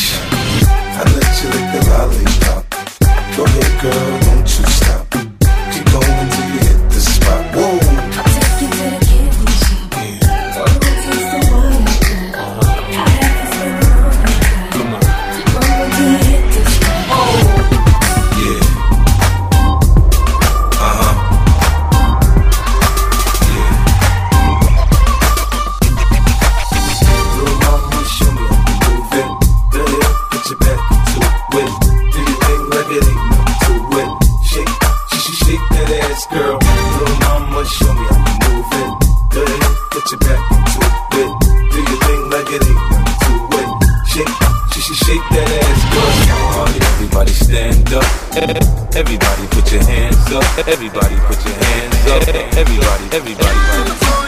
I let you lick the lollipop. Go ahead, girl, don't you stop. shake that ass good. Party, everybody stand up. Everybody put your hands up. Everybody put your hands up. Everybody, everybody. everybody.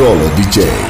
Controllo DJ.